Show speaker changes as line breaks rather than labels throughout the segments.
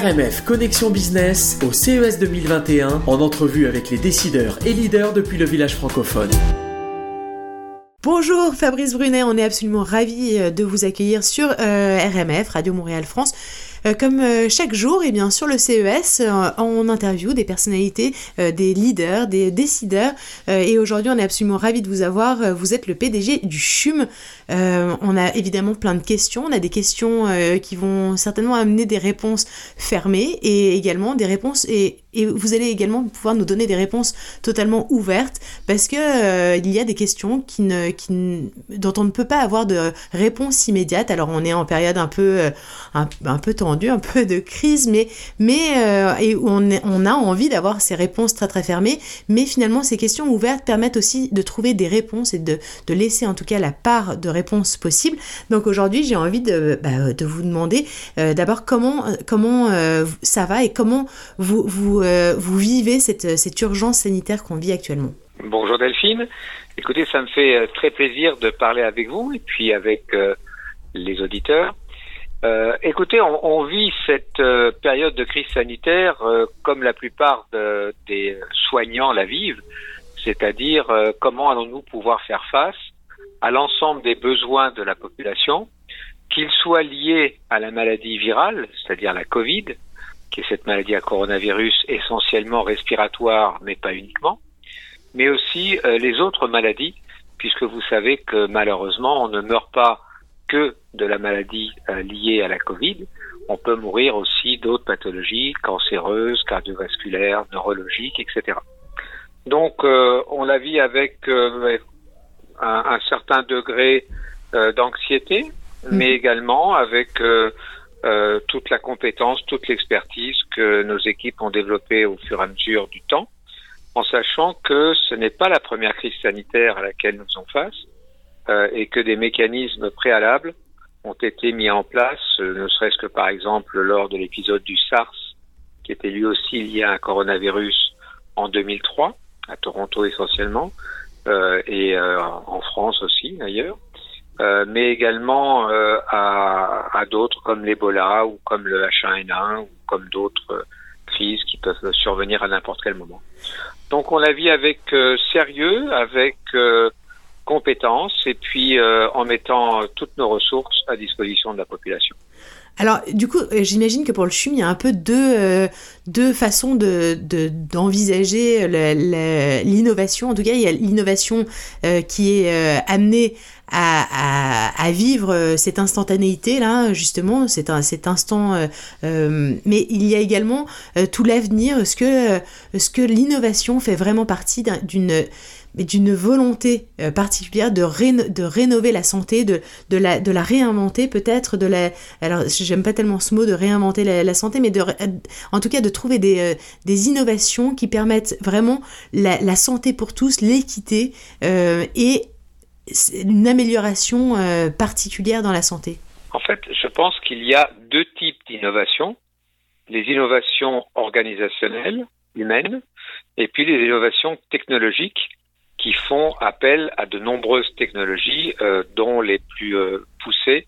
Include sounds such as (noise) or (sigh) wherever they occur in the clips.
RMF Connexion Business au CES 2021 en entrevue avec les décideurs et leaders depuis le village francophone.
Bonjour Fabrice Brunet, on est absolument ravis euh, de vous accueillir sur euh, RMF, Radio Montréal France. Euh, comme chaque jour, eh bien, sur le CES, on interview des personnalités, des leaders, des décideurs. et aujourd'hui, on est absolument ravis de vous avoir. Vous êtes le PDG du CHUM. on a évidemment plein de questions. On a des questions qui vont certainement amener des réponses fermées et également des réponses et et vous allez également pouvoir nous donner des réponses totalement ouvertes parce que euh, il y a des questions qui ne, dont on ne peut pas avoir de réponse immédiate. Alors on est en période un peu, euh, un, peu tendue, un peu de crise, mais, mais euh, et on, on a envie d'avoir ces réponses très très fermées. Mais finalement, ces questions ouvertes permettent aussi de trouver des réponses et de, de laisser en tout cas la part de réponses possible. Donc aujourd'hui, j'ai envie de, bah, de vous demander d'abord comment, comment ça va et comment vous, vous euh, vivez cette, cette urgence sanitaire qu'on vit actuellement.
Bonjour Delphine. Écoutez, ça me fait euh, très plaisir de parler avec vous et puis avec euh, les auditeurs. écoutez, on, vit cette période de crise sanitaire comme la plupart des soignants la vivent, c'est-à-dire comment allons-nous pouvoir faire face à l'ensemble des besoins de la population, qu'ils soient liés à la maladie virale, c'est-à-dire la Covid, qui est cette maladie à coronavirus essentiellement respiratoire, mais pas uniquement, mais aussi euh, les autres maladies, puisque vous savez que malheureusement, on ne meurt pas que de la maladie euh, liée à la Covid, on peut mourir aussi d'autres pathologies cancéreuses, cardiovasculaires, neurologiques, etc. Donc, euh, on la vit avec un, un, certain degré d'anxiété, mais mmh. également avec euh, toute la compétence, toute l'expertise que nos équipes ont développée au fur et à mesure du temps, en sachant que ce n'est pas la première crise sanitaire à laquelle nous sommes face euh, et que des mécanismes préalables ont été mis en place, euh, ne serait-ce que par exemple lors de l'épisode du SARS, qui était lui aussi lié à un coronavirus en 2003, à Toronto essentiellement, euh, et en France aussi d'ailleurs. Euh, mais également euh, à, à d'autres comme l'Ebola ou comme le H1N1 ou comme d'autres euh, crises qui peuvent survenir à n'importe quel moment. Donc on la vit avec sérieux, avec compétence et puis en mettant toutes nos ressources à disposition de la population.
Alors, du coup, j'imagine que pour le CHUM, il y a un peu deux, deux façons de, d'envisager l'innovation. En tout cas, il y a l'innovation qui est amenée à, vivre euh, cette instantanéité là justement cet, cet instant euh, euh, mais il y a également tout l'avenir ce que ce que l'innovation fait vraiment partie d'une d'une volonté particulière de, de rénover la santé, de, de, la, de la réinventer peut-être, de la... Alors j'aime pas tellement ce mot de réinventer la, santé, mais de, en tout cas de trouver des, des innovations qui permettent vraiment la, santé pour tous, l'équité et une amélioration euh, particulière dans la santé
En fait, je pense qu'il y a deux types d'innovations. Les innovations organisationnelles, humaines, et puis les innovations technologiques qui font appel à de nombreuses technologies euh, dont les plus euh, poussées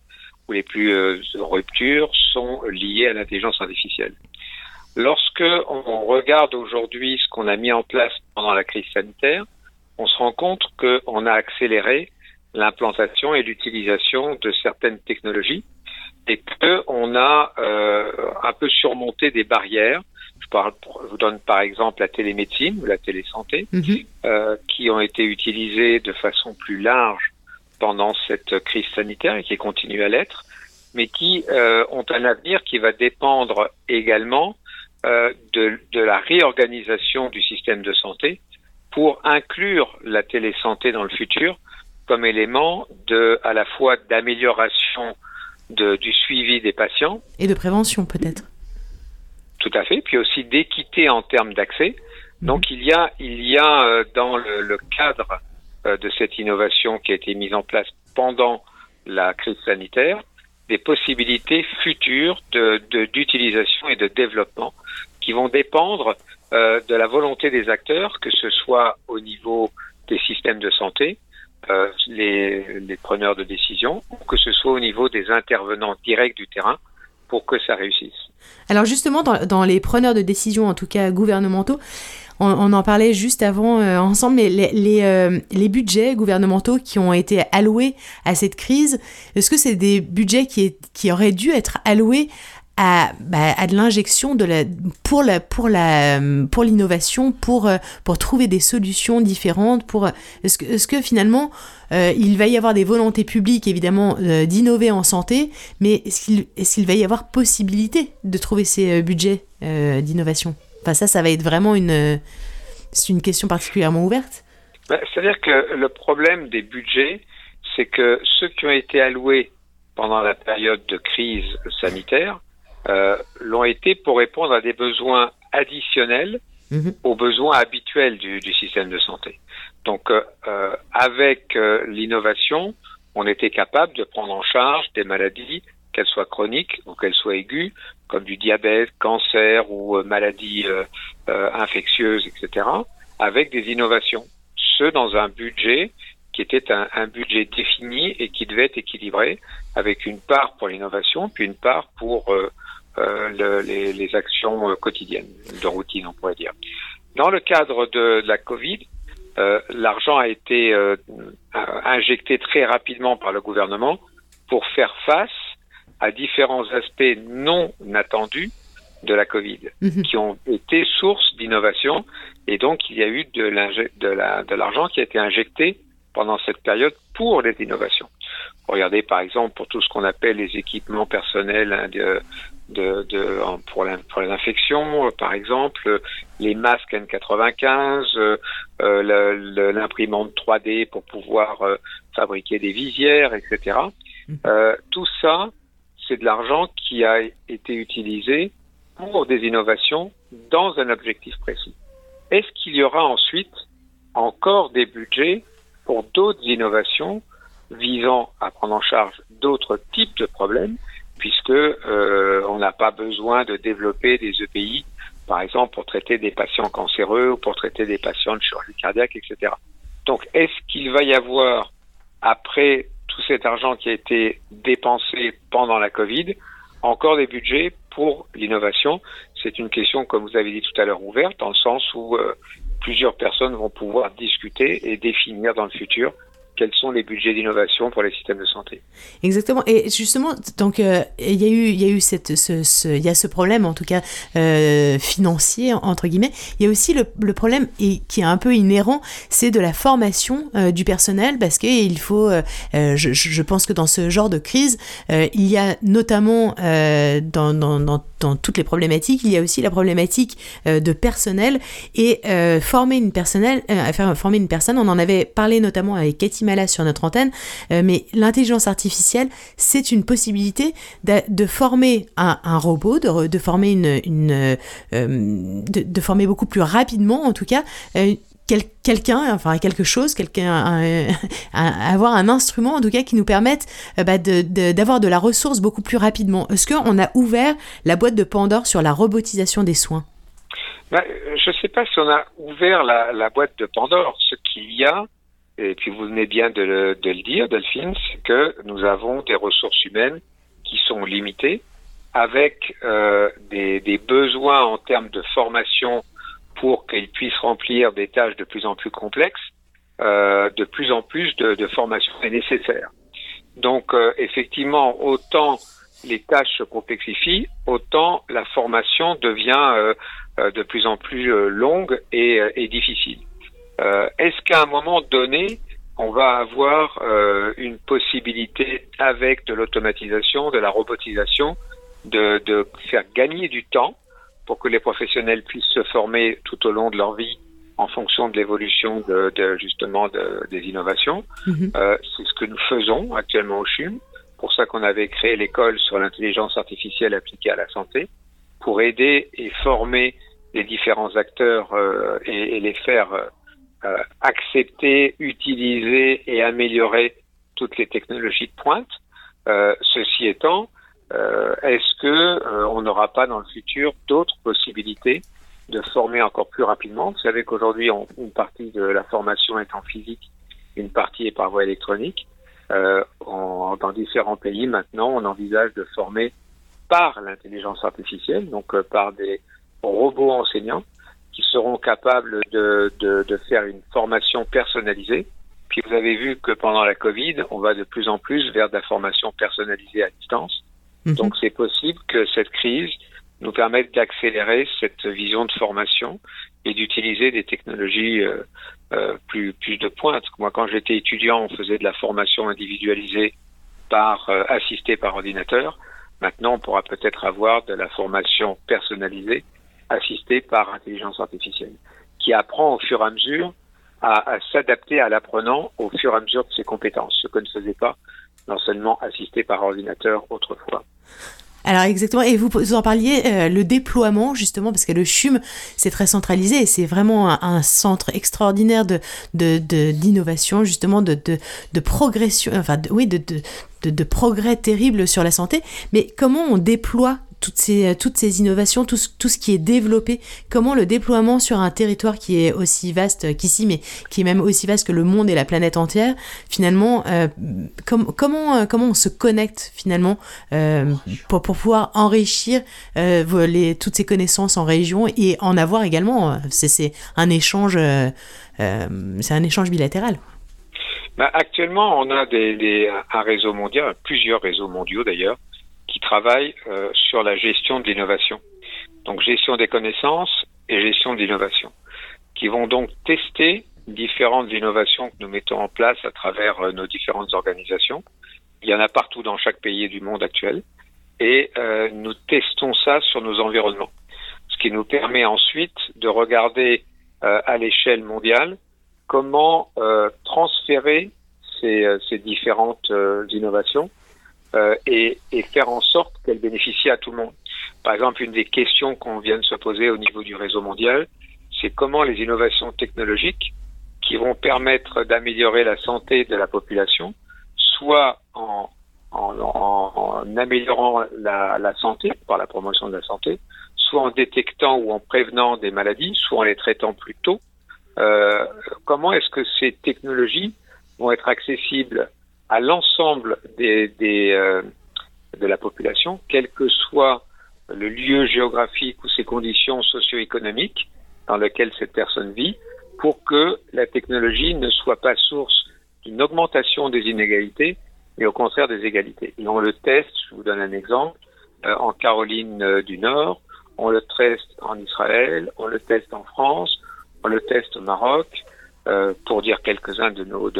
ou les plus ruptures sont liées à l'intelligence artificielle. Lorsque on regarde aujourd'hui ce qu'on a mis en place pendant la crise sanitaire, on se rend compte qu'on a accéléré l'implantation et l'utilisation de certaines technologies et qu'on a euh, un peu surmonté des barrières. Je, parle, je vous donne par exemple la télémédecine ou la télésanté, mhm. euh, qui ont été utilisées de façon plus large pendant cette crise sanitaire et qui continuent à l'être, mais qui euh, ont un avenir qui va dépendre également euh, de, de la réorganisation du système de santé pour inclure la télésanté dans le futur comme élément de, à la fois d'amélioration du suivi des patients.
Et de prévention peut-être.
Tout à fait, puis aussi d'équité en termes d'accès. Mhm. Donc il y a, il y a euh, dans le, cadre de cette innovation qui a été mise en place pendant la crise sanitaire, des possibilités futures d'utilisation et de développement qui vont dépendre euh, de la volonté des acteurs, que ce soit au niveau des systèmes de santé, euh, les, preneurs de décision, que ce soit au niveau des intervenants directs du terrain, pour que ça réussisse.
Alors justement, dans, les preneurs de décision, en tout cas gouvernementaux, on, en parlait juste avant euh, ensemble, mais les, euh, les, budgets gouvernementaux qui ont été alloués à cette crise, est-ce que c'est des budgets qui, qui auraient dû être alloués à, bah, à de l'injection de la pour la pour la pour l'innovation pour euh, pour trouver des solutions différentes pour est-ce que que finalement il va y avoir des volontés publiques évidemment d'innover en santé mais est-ce qu'il va y avoir possibilité de trouver ces budgets d'innovation? Enfin, ça, ça va être vraiment une, c'est une question particulièrement ouverte.
Bah, c'est-à-dire que le problème des budgets, c'est que ceux qui ont été alloués pendant la période de crise sanitaire euh, l'ont été pour répondre à des besoins additionnels mhm. aux besoins habituels du, du, système de santé. Donc, euh, euh avec euh, l'innovation, on était capable de prendre en charge des maladies qu'elles soient chroniques ou qu'elles soient aiguës, comme du diabète, cancer ou euh, maladies euh, euh, infectieuses, etc., avec des innovations. Ce, dans un budget qui était un, budget défini et qui devait être équilibré, avec une part pour l'innovation, puis une part pour les, actions quotidiennes, de routine, on pourrait dire. Dans le cadre de, la Covid, l'argent a été injecté très rapidement par le gouvernement pour faire face à différents aspects non attendus de la Covid, mhm. qui ont été source d'innovation. Et donc, il y a eu de l'argent qui a été injecté pendant cette période pour les innovations. Regardez, par exemple, pour tout ce qu'on appelle les équipements personnels hein, de, de, de, pour, les infections, par exemple, les masques N95, euh, l'imprimante 3D pour pouvoir euh, fabriquer des visières, etc. Mhm. Euh, tout ça, c'est de l'argent qui a été utilisé pour des innovations dans un objectif précis. Est-ce qu'il y aura ensuite encore des budgets pour d'autres innovations visant à prendre en charge d'autres types de problèmes, puisque euh, on n'a pas besoin de développer des EPI, par exemple pour traiter des patients cancéreux ou pour traiter des patients de chirurgie cardiaque, etc. Donc, est-ce qu'il va y avoir après tout cet argent qui a été dépensé pendant la Covid, encore des budgets pour l'innovation. C'est une question, comme vous avez dit tout à l'heure, ouverte, dans le sens où euh, plusieurs personnes vont pouvoir discuter et définir dans le futur quels sont les budgets d'innovation pour les systèmes de santé.
Exactement. Et justement, donc euh, il y a eu, il y a eu cette, ce, ce, il y a ce problème en tout cas euh, financier entre guillemets. Il y a aussi le, problème et qui est un peu inhérent, c'est de la formation euh, du personnel parce qu'il faut, euh, je, pense que dans ce genre de crise, il y a notamment dans, dans, dans, toutes les problématiques, il y a aussi la problématique de personnel et former une personnel, faire former une personne. On en avait parlé notamment avec Cathy sur notre antenne, euh, mais l'intelligence artificielle, c'est une possibilité de, former un, robot, de, former une, euh, de, former beaucoup plus rapidement, en tout cas, euh, quelqu'un, enfin quelque chose, quelqu'un, (laughs) avoir un instrument en tout cas qui nous permette bah, d'avoir de, la ressource beaucoup plus rapidement. Est-ce qu'on a ouvert la boîte de Pandore sur la robotisation des soins?
Bah, Je ne sais pas si on a ouvert la, la boîte de Pandore. Ce qu'il y a, et puis vous venez bien de le, de le dire, Delphine, que nous avons des ressources humaines qui sont limitées, avec euh, des, des, besoins en termes de formation pour qu'ils puissent remplir des tâches de plus en plus complexes. Euh, de plus en plus de, de formation est nécessaire. Donc euh, effectivement, autant les tâches se complexifient, autant la formation devient euh, euh, de plus en plus longue et, et difficile. Euh, est-ce qu'à un moment donné, on va avoir euh, une possibilité avec de l'automatisation, de la robotisation, de, de, faire gagner du temps pour que les professionnels puissent se former tout au long de leur vie en fonction de l'évolution de, de, justement de, des innovations? Mhm. Euh, c'est ce que nous faisons actuellement au CHUM. Pour ça qu'on avait créé l'école sur l'intelligence artificielle appliquée à la santé pour aider et former les différents acteurs euh, et, et, les faire euh, euh, accepter, utiliser et améliorer toutes les technologies de pointe. Euh, ceci étant, euh, est-ce que on n'aura pas dans le futur d'autres possibilités de former encore plus rapidement? Vous savez qu'aujourd'hui, une partie de la formation est en physique, une partie est par voie électronique. dans différents pays, maintenant, on envisage de former par l'intelligence artificielle, donc par des robots enseignants qui seront capables de, de, de, faire une formation personnalisée. Puis vous avez vu que pendant la Covid, on va de plus en plus vers de la formation personnalisée à distance. Mhm. Donc c'est possible que cette crise nous permette d'accélérer cette vision de formation et d'utiliser des technologies euh, euh, plus, plus de pointe. Moi, quand j'étais étudiant, on faisait de la formation individualisée par euh, assistée par ordinateur. Maintenant, on pourra peut-être avoir de la formation personnalisée assistée par intelligence artificielle, qui apprend au fur et à mesure à, s'adapter à l'apprenant au fur et à mesure de ses compétences, ce que ne faisait pas l'enseignement assisté par ordinateur autrefois.
Alors exactement, et vous, en parliez, euh, le déploiement justement, parce que le CHUM, c'est très centralisé et c'est vraiment un, centre extraordinaire d'innovation, justement, de, de, progression, enfin oui, de, de, progrès terrible sur la santé. Mais comment on déploie toutes ces, euh, toutes ces innovations, tout, tout ce qui est développé, comment le déploiement sur un territoire qui est aussi vaste qu'ici, mais qui est même aussi vaste que le monde et la planète entière, finalement, euh, comment, euh, comment on se connecte finalement pour, pour pouvoir enrichir les, toutes ces connaissances en région et en avoir également, c'est un échange, c'est un échange bilatéral.
Bah, actuellement, on a des, des, un réseau mondial, plusieurs réseaux mondiaux d'ailleurs, qui travaillent euh, sur la gestion de l'innovation. Donc gestion des connaissances et gestion de l'innovation, qui vont donc tester différentes innovations que nous mettons en place à travers euh, nos différentes organisations. Il y en a partout dans chaque pays du monde actuel. Et euh, nous testons ça sur nos environnements. Ce qui nous permet ensuite de regarder à l'échelle mondiale comment transférer ces différentes innovations euh, et, et, faire en sorte qu'elle bénéficie à tout le monde. Par exemple, une des questions qu'on vient de se poser au niveau du réseau mondial, c'est comment les innovations technologiques qui vont permettre d'améliorer la santé de la population, soit en, en, en, améliorant la, la, santé par la promotion de la santé, soit en détectant ou en prévenant des maladies, soit en les traitant plus tôt. Euh, comment est-ce que ces technologies vont être accessibles à l'ensemble euh, de la population, quel que soit le lieu géographique ou ses conditions socio-économiques dans lesquelles cette personne vit, pour que la technologie ne soit pas source d'une augmentation des inégalités, mais au contraire des égalités. Et on le teste, je vous donne un exemple, euh, en Caroline euh, du Nord, on le teste en Israël, on le teste en France, on le teste au Maroc, pour dire quelques-uns de nos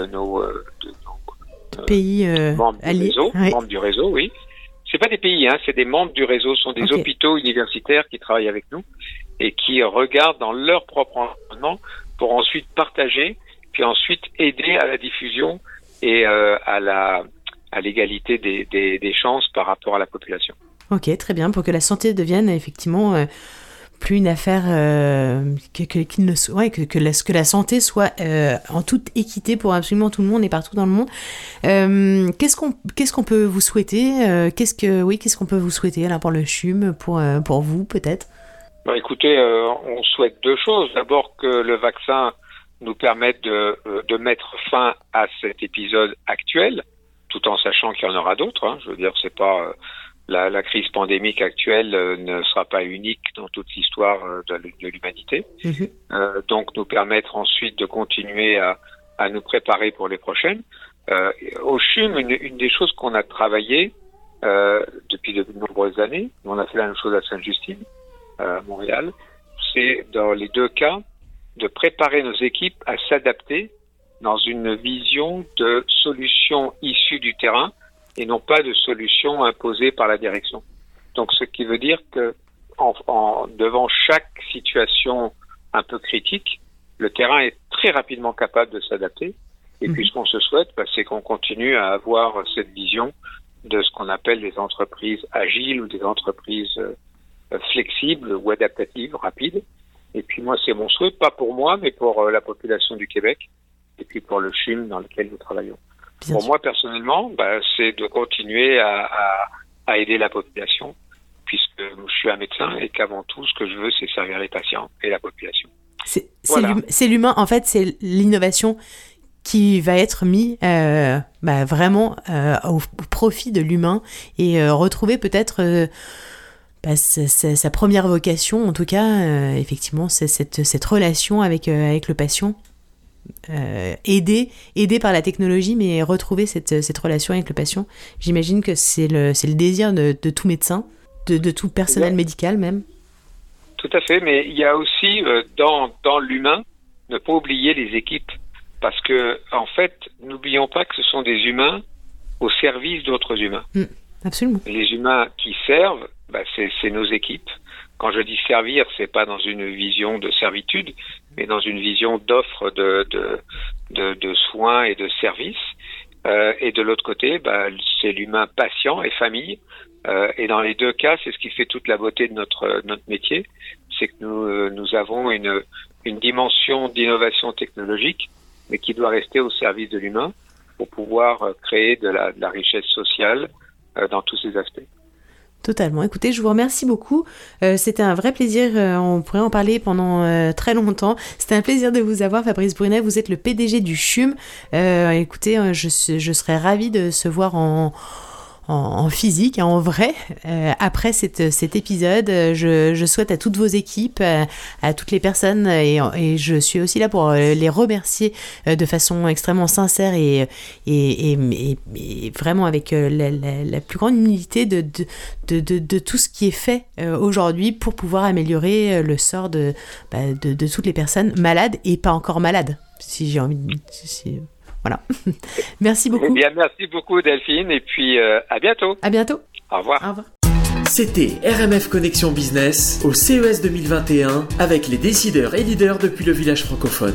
pays euh,
membres du réseau, membres du réseau, oui. C'est pas des pays, hein, c'est des membres du réseau, ce sont des hôpitaux universitaires qui travaillent avec nous et qui regardent dans leur propre environnement pour ensuite partager, puis ensuite aider à la diffusion et euh, à la à l'égalité des, des, des chances par rapport à la population.
Ok, très bien, pour que la santé devienne effectivement euh, plus une affaire euh, que, que, que, la, santé soit euh, en toute équité pour absolument tout le monde et partout dans le monde. Euh, qu'est-ce qu'on qu'est-ce qu'on peut vous souhaiter Qu'est-ce que oui qu'est-ce qu'on peut vous souhaiter alors pour le CHUM pour pour vous peut-être?
Bah, Écoutez, on souhaite deux choses. D'abord que le vaccin nous permette de, de mettre fin à cet épisode actuel, tout en sachant qu'il y en aura d'autres. Hein. Je veux dire, c'est pas la, la, crise pandémique actuelle euh, ne sera pas unique dans toute l'histoire euh, de, l'humanité. Mhm. Euh, donc nous permettre ensuite de continuer à, à, nous préparer pour les prochaines. Euh, au CHUM, une, une des choses qu'on a travaillé euh, depuis de nombreuses années, on a fait la même chose à Sainte-Justine, à Montréal, c'est dans les deux cas de préparer nos équipes à s'adapter dans une vision de solutions issues du terrain et non pas de solutions imposées par la direction. Donc, ce qui veut dire que en, en, devant chaque situation un peu critique, le terrain est très rapidement capable de s'adapter. Et mmh. puis, ce qu'on se souhaite, bah, c'est qu'on continue à avoir cette vision de ce qu'on appelle des entreprises agiles ou des entreprises euh, flexibles ou adaptatives, rapides. Et puis moi, c'est mon souhait, pas pour moi, mais pour euh, la population du Québec et puis pour le CHUM dans lequel nous travaillons. Pour moi, personnellement, bah, c'est de continuer à, à, à, aider la population, puisque je suis un médecin et qu'avant tout, ce que je veux, c'est servir les patients et la population.
C'est voilà. l'humain, en fait, c'est l'innovation qui va être mis bah, vraiment au, profit de l'humain et retrouver peut-être bah, sa, première vocation, en tout cas, effectivement, c'est cette, cette, relation avec, avec le patient euh, aider, aider par la technologie, mais retrouver cette, cette relation avec le patient. J'imagine que c'est le, le désir de, de tout médecin, de, de tout personnel médical même.
Tout à fait, mais il y a aussi euh, dans, dans l'humain, ne pas oublier les équipes. Parce que, en fait, n'oublions pas que ce sont des humains au service d'autres humains.
Mm, absolument.
Les humains qui servent, bah, c'est nos équipes. Quand je dis servir, c'est pas dans une vision de servitude, mais dans une vision d'offre de, de, de, soins et de services. Euh, et de l'autre côté, bah, c'est l'humain patient et famille. Euh, et dans les deux cas, c'est ce qui fait toute la beauté de notre, notre métier, c'est que nous, euh, nous avons une, une dimension d'innovation technologique, mais qui doit rester au service de l'humain pour pouvoir euh, créer de la, de la richesse sociale euh, dans tous ses aspects.
Totalement. Écoutez, je vous remercie beaucoup. Euh, c'était un vrai plaisir. Euh, on pourrait en parler pendant euh, très longtemps. C'était un plaisir de vous avoir, Fabrice Brunet. Vous êtes le PDG du CHUM. écoutez, je, je serais ravie de se voir en en, physique, en vrai. Euh, après cet épisode, je, souhaite à toutes vos équipes, à, toutes les personnes, et, je suis aussi là pour euh, les remercier euh, de façon extrêmement sincère et, vraiment avec la, plus grande humilité de, tout ce qui est fait aujourd'hui pour pouvoir améliorer le sort de, bah, de, toutes les personnes malades et pas encore malades, si j'ai envie de... Si, voilà. (laughs) merci beaucoup. Eh
bien, merci beaucoup Delphine et puis euh, à bientôt.
À bientôt.
Au revoir.
Au revoir.
C'était RMF Connexion Business au CES 2021 avec les décideurs et leaders depuis le village francophone.